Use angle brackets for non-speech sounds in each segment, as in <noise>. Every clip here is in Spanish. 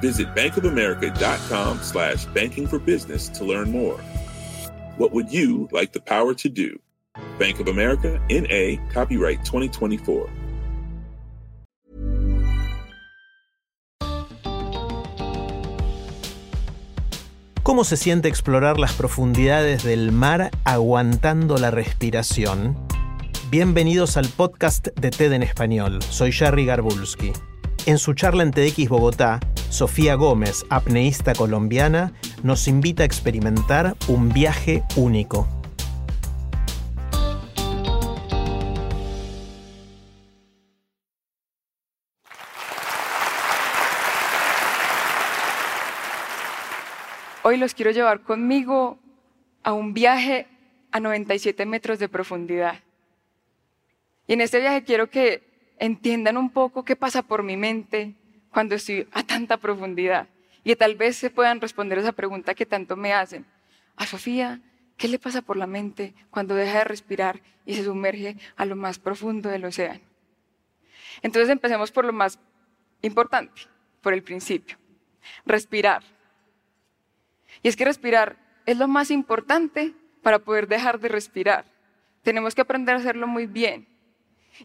Visit bankofamerica.com slash banking for business to learn more. What would you like the power to do? Bank of America, NA, copyright 2024. ¿Cómo se siente explorar las profundidades del mar aguantando la respiración? Bienvenidos al podcast de TED en español. Soy Jerry Garbulski. En su charla en TEDx Bogotá, Sofía Gómez, apneísta colombiana, nos invita a experimentar un viaje único. Hoy los quiero llevar conmigo a un viaje a 97 metros de profundidad. Y en este viaje quiero que entiendan un poco qué pasa por mi mente cuando estoy a tanta profundidad. Y tal vez se puedan responder esa pregunta que tanto me hacen. A Sofía, ¿qué le pasa por la mente cuando deja de respirar y se sumerge a lo más profundo del océano? Entonces empecemos por lo más importante, por el principio. Respirar. Y es que respirar es lo más importante para poder dejar de respirar. Tenemos que aprender a hacerlo muy bien.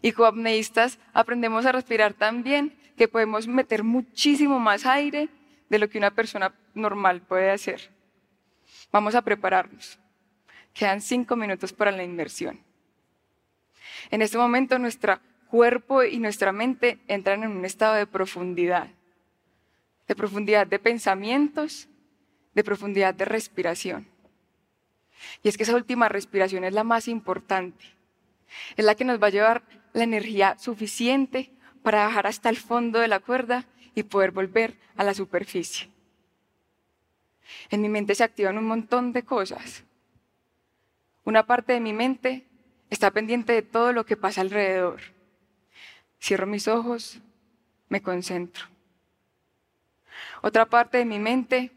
Y como apneístas aprendemos a respirar tan bien que podemos meter muchísimo más aire de lo que una persona normal puede hacer. Vamos a prepararnos. Quedan cinco minutos para la inmersión. En este momento nuestro cuerpo y nuestra mente entran en un estado de profundidad, de profundidad de pensamientos, de profundidad de respiración. Y es que esa última respiración es la más importante. Es la que nos va a llevar la energía suficiente para bajar hasta el fondo de la cuerda y poder volver a la superficie. En mi mente se activan un montón de cosas. Una parte de mi mente está pendiente de todo lo que pasa alrededor. Cierro mis ojos, me concentro. Otra parte de mi mente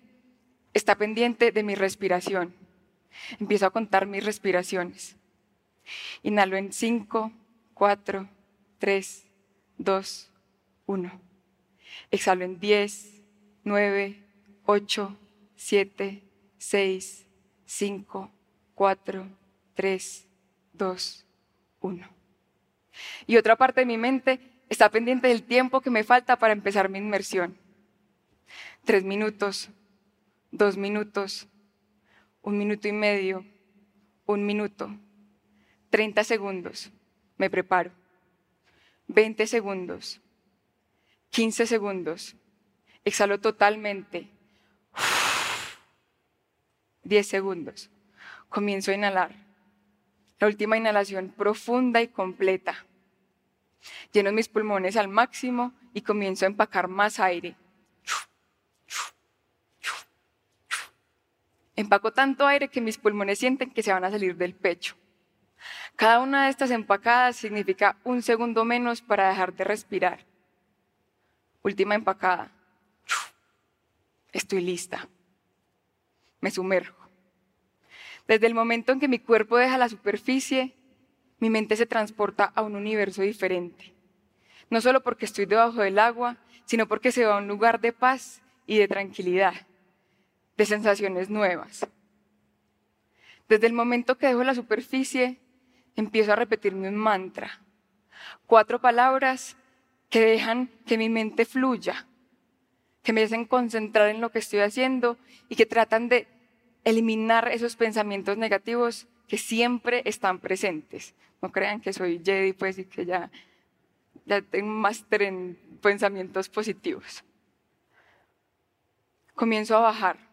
está pendiente de mi respiración. Empiezo a contar mis respiraciones. Inhalo en 5, 4, 3, 2, 1. Exhalo en 10, 9, 8, 7, 6, 5, 4, 3, 2, 1. Y otra parte de mi mente está pendiente del tiempo que me falta para empezar mi inmersión. Tres minutos, dos minutos, un minuto y medio, un minuto, 30 segundos, me preparo, 20 segundos, 15 segundos, exhalo totalmente, <sighs> 10 segundos, comienzo a inhalar, la última inhalación profunda y completa. Lleno mis pulmones al máximo y comienzo a empacar más aire. Empaco tanto aire que mis pulmones sienten que se van a salir del pecho. Cada una de estas empacadas significa un segundo menos para dejar de respirar. Última empacada. Estoy lista. Me sumerjo. Desde el momento en que mi cuerpo deja la superficie, mi mente se transporta a un universo diferente. No solo porque estoy debajo del agua, sino porque se va a un lugar de paz y de tranquilidad de sensaciones nuevas. Desde el momento que dejo la superficie, empiezo a repetirme un mantra. Cuatro palabras que dejan que mi mente fluya, que me hacen concentrar en lo que estoy haciendo y que tratan de eliminar esos pensamientos negativos que siempre están presentes. No crean que soy Jedi, pues, y que ya, ya tengo máster en pensamientos positivos. Comienzo a bajar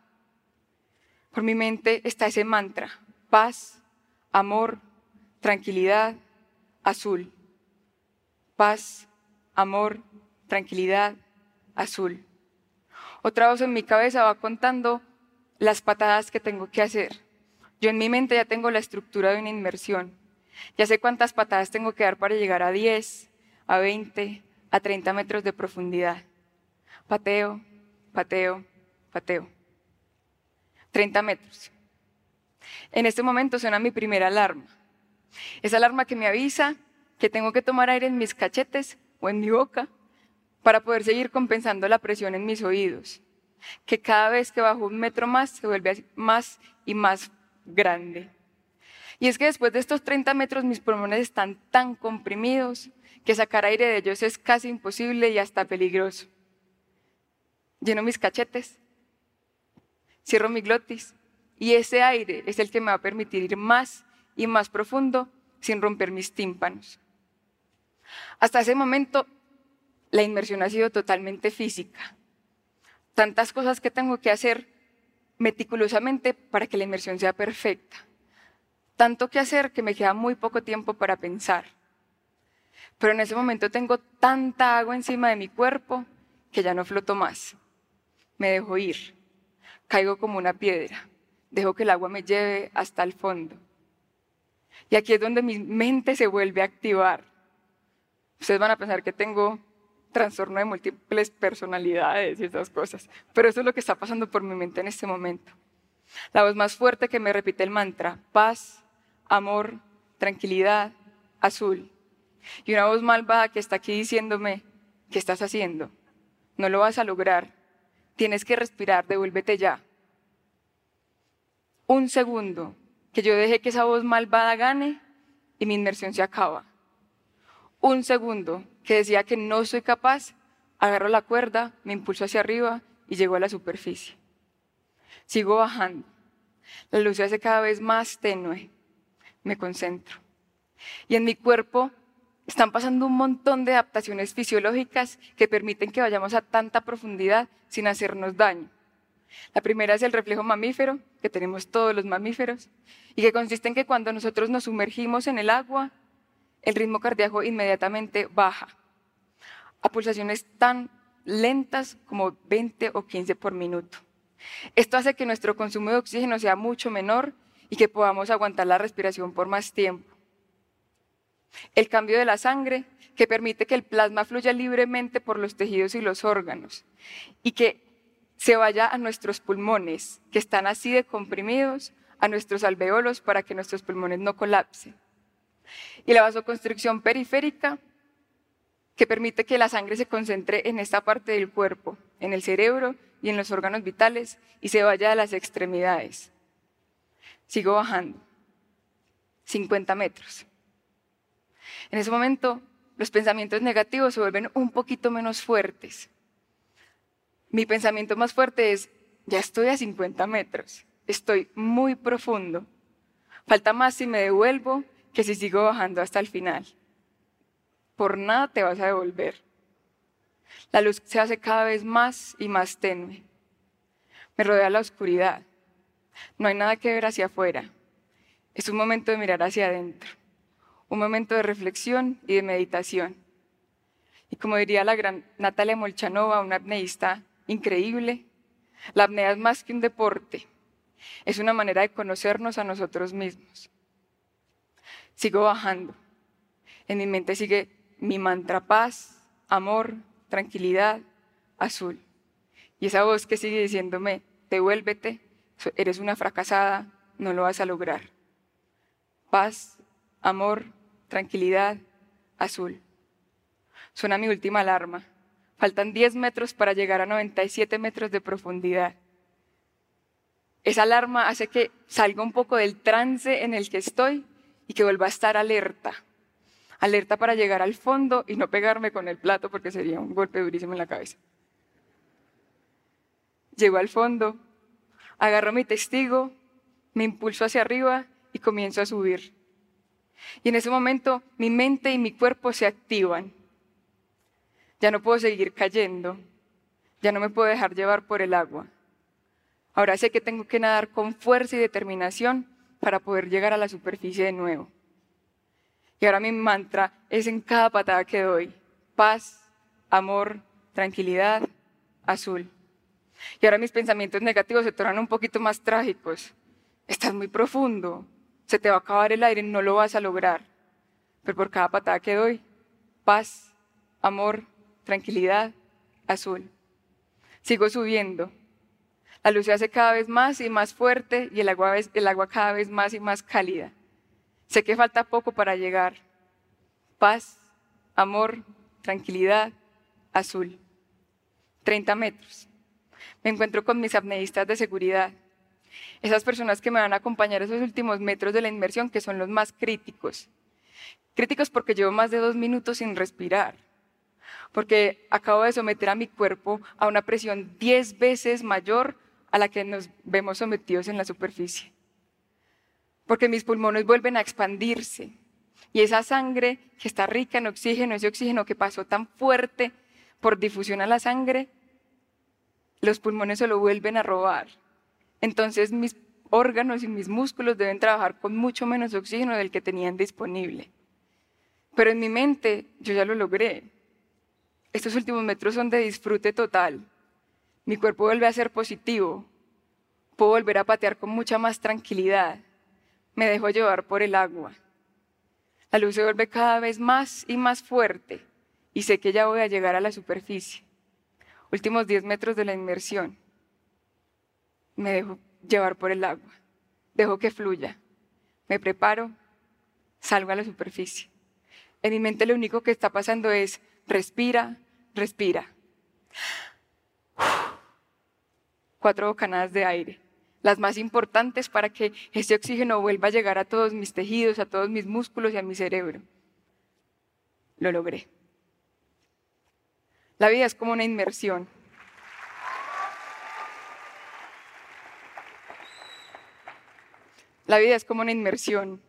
por mi mente está ese mantra, paz, amor, tranquilidad, azul. Paz, amor, tranquilidad, azul. Otra voz en mi cabeza va contando las patadas que tengo que hacer. Yo en mi mente ya tengo la estructura de una inmersión. Ya sé cuántas patadas tengo que dar para llegar a 10, a 20, a 30 metros de profundidad. Pateo, pateo, pateo. 30 metros. En este momento suena mi primera alarma. Esa alarma que me avisa que tengo que tomar aire en mis cachetes o en mi boca para poder seguir compensando la presión en mis oídos, que cada vez que bajo un metro más se vuelve más y más grande. Y es que después de estos 30 metros mis pulmones están tan comprimidos que sacar aire de ellos es casi imposible y hasta peligroso. Lleno mis cachetes, cierro mi glotis y ese aire es el que me va a permitir ir más más profundo sin romper mis tímpanos. Hasta ese momento la inmersión ha sido totalmente física. Tantas cosas que tengo que hacer meticulosamente para que la inmersión sea perfecta. Tanto que hacer que me queda muy poco tiempo para pensar. Pero en ese momento tengo tanta agua encima de mi cuerpo que ya no floto más. Me dejo ir. Caigo como una piedra. Dejo que el agua me lleve hasta el fondo. Y aquí es donde mi mente se vuelve a activar. Ustedes van a pensar que tengo trastorno de múltiples personalidades y esas cosas. Pero eso es lo que está pasando por mi mente en este momento. La voz más fuerte que me repite el mantra, paz, amor, tranquilidad, azul. Y una voz malvada que está aquí diciéndome, ¿qué estás haciendo? No lo vas a lograr. Tienes que respirar, devuélvete ya. Un segundo que yo deje que esa voz malvada gane y mi inmersión se acaba. Un segundo que decía que no soy capaz, agarro la cuerda, me impulso hacia arriba y llego a la superficie. Sigo bajando. La luz se hace cada vez más tenue. Me concentro. Y en mi cuerpo están pasando un montón de adaptaciones fisiológicas que permiten que vayamos a tanta profundidad sin hacernos daño. La primera es el reflejo mamífero, que tenemos todos los mamíferos, y que consiste en que cuando nosotros nos sumergimos en el agua, el ritmo cardíaco inmediatamente baja a pulsaciones tan lentas como 20 o 15 por minuto. Esto hace que nuestro consumo de oxígeno sea mucho menor y que podamos aguantar la respiración por más tiempo. El cambio de la sangre, que permite que el plasma fluya libremente por los tejidos y los órganos y que se vaya a nuestros pulmones, que están así de comprimidos, a nuestros alveolos para que nuestros pulmones no colapsen. Y la vasoconstricción periférica, que permite que la sangre se concentre en esta parte del cuerpo, en el cerebro y en los órganos vitales, y se vaya a las extremidades. Sigo bajando. 50 metros. En ese momento, los pensamientos negativos se vuelven un poquito menos fuertes mi pensamiento más fuerte es, ya estoy a 50 metros, estoy muy profundo. Falta más si me devuelvo que si sigo bajando hasta el final. Por nada te vas a devolver. La luz se hace cada vez más y más tenue. Me rodea la oscuridad. No hay nada que ver hacia afuera. Es un momento de mirar hacia adentro. Un momento de reflexión y de meditación. Y como diría la gran Natalia Molchanova, una apneísta increíble. La apnea es más que un deporte, es una manera de conocernos a nosotros mismos. Sigo bajando. En mi mente sigue mi mantra paz, amor, tranquilidad, azul. Y esa voz que sigue diciéndome, devuélvete, eres una fracasada, no lo vas a lograr. Paz, amor, tranquilidad, azul. Suena mi última alarma. Faltan 10 metros para llegar a 97 metros de profundidad. Esa alarma hace que salga un poco del trance en el que estoy y que vuelva a estar alerta. Alerta para llegar al fondo y no pegarme con el plato porque sería un golpe durísimo en la cabeza. Llego al fondo, agarro mi testigo, me impulso hacia arriba y comienzo a subir. Y en ese momento mi mente y mi cuerpo se activan ya no puedo seguir cayendo, ya no me puedo dejar llevar por el agua. Ahora sé que tengo que nadar con fuerza y determinación para poder llegar a la superficie de nuevo. Y ahora mi mantra es en cada patada que doy, paz, amor, tranquilidad, azul. Y ahora mis pensamientos negativos se tornan un poquito más trágicos. Estás muy profundo, se te va a acabar el aire, no lo vas a lograr. Pero por cada patada que doy, paz, amor, tranquilidad, azul. Sigo subiendo. La luz se hace cada vez más y más fuerte y el agua, el agua cada vez más y más cálida. Sé que falta poco para llegar. Paz, amor, tranquilidad, azul. 30 metros. Me encuentro con mis apneístas de seguridad. Esas personas que me van a acompañar esos últimos metros de la inmersión, que son los más críticos. Críticos porque llevo más de dos minutos sin respirar. Porque acabo de someter a mi cuerpo a una presión diez veces mayor a la que nos vemos sometidos en la superficie. Porque mis pulmones vuelven a expandirse. Y esa sangre que está rica en oxígeno, ese oxígeno que pasó tan fuerte por difusión a la sangre, los pulmones se lo vuelven a robar. Entonces mis órganos y mis músculos deben trabajar con mucho menos oxígeno del que tenían disponible. Pero en mi mente yo ya lo logré. Estos últimos metros son de disfrute total. Mi cuerpo vuelve a ser positivo. Puedo volver a patear con mucha más tranquilidad. Me dejo llevar por el agua. La luz se vuelve cada vez más y más fuerte y sé que ya voy a llegar a la superficie. Últimos 10 metros de la inmersión. Me dejo llevar por el agua. Dejo que fluya. Me preparo, salgo a la superficie. En mi mente lo único que está pasando es respira, respira. Cuatro bocanadas de aire, las más importantes para que ese oxígeno vuelva a llegar a todos mis tejidos, a todos mis músculos y a mi cerebro. Lo logré. La vida es como una inmersión. La vida es como una inmersión.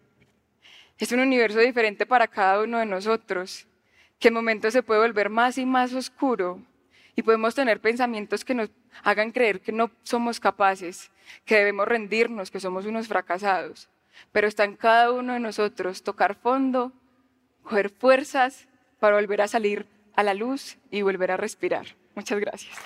Es un universo diferente para cada uno de nosotros, que en momentos se puede volver más y más oscuro y podemos tener pensamientos que nos hagan creer que no somos capaces, que debemos rendirnos, que somos unos fracasados. Pero está en cada uno de nosotros tocar fondo, coger fuerzas para volver a salir a la luz y volver a respirar. Muchas gracias.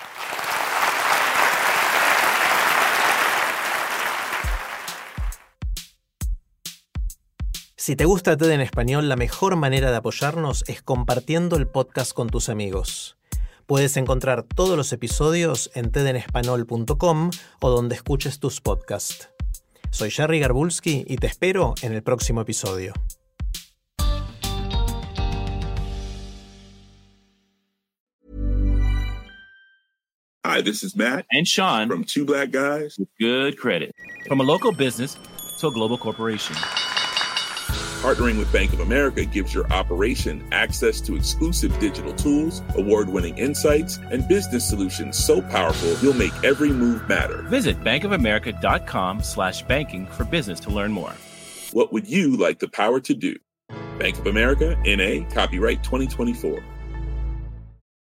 Si te gusta TED en español, la mejor manera de apoyarnos es compartiendo el podcast con tus amigos. Puedes encontrar todos los episodios en tedenespanol.com o donde escuches tus podcasts. Soy Jerry Garbulski y te espero en el próximo episodio. Hi, this is Matt And Sean from Two Black Guys. with good credit. From a local business to a global corporation. Partnering with Bank of America gives your operation access to exclusive digital tools, award winning insights, and business solutions so powerful you'll make every move matter. Visit bankofamerica.com slash banking for business to learn more. What would you like the power to do? Bank of America, NA, copyright 2024.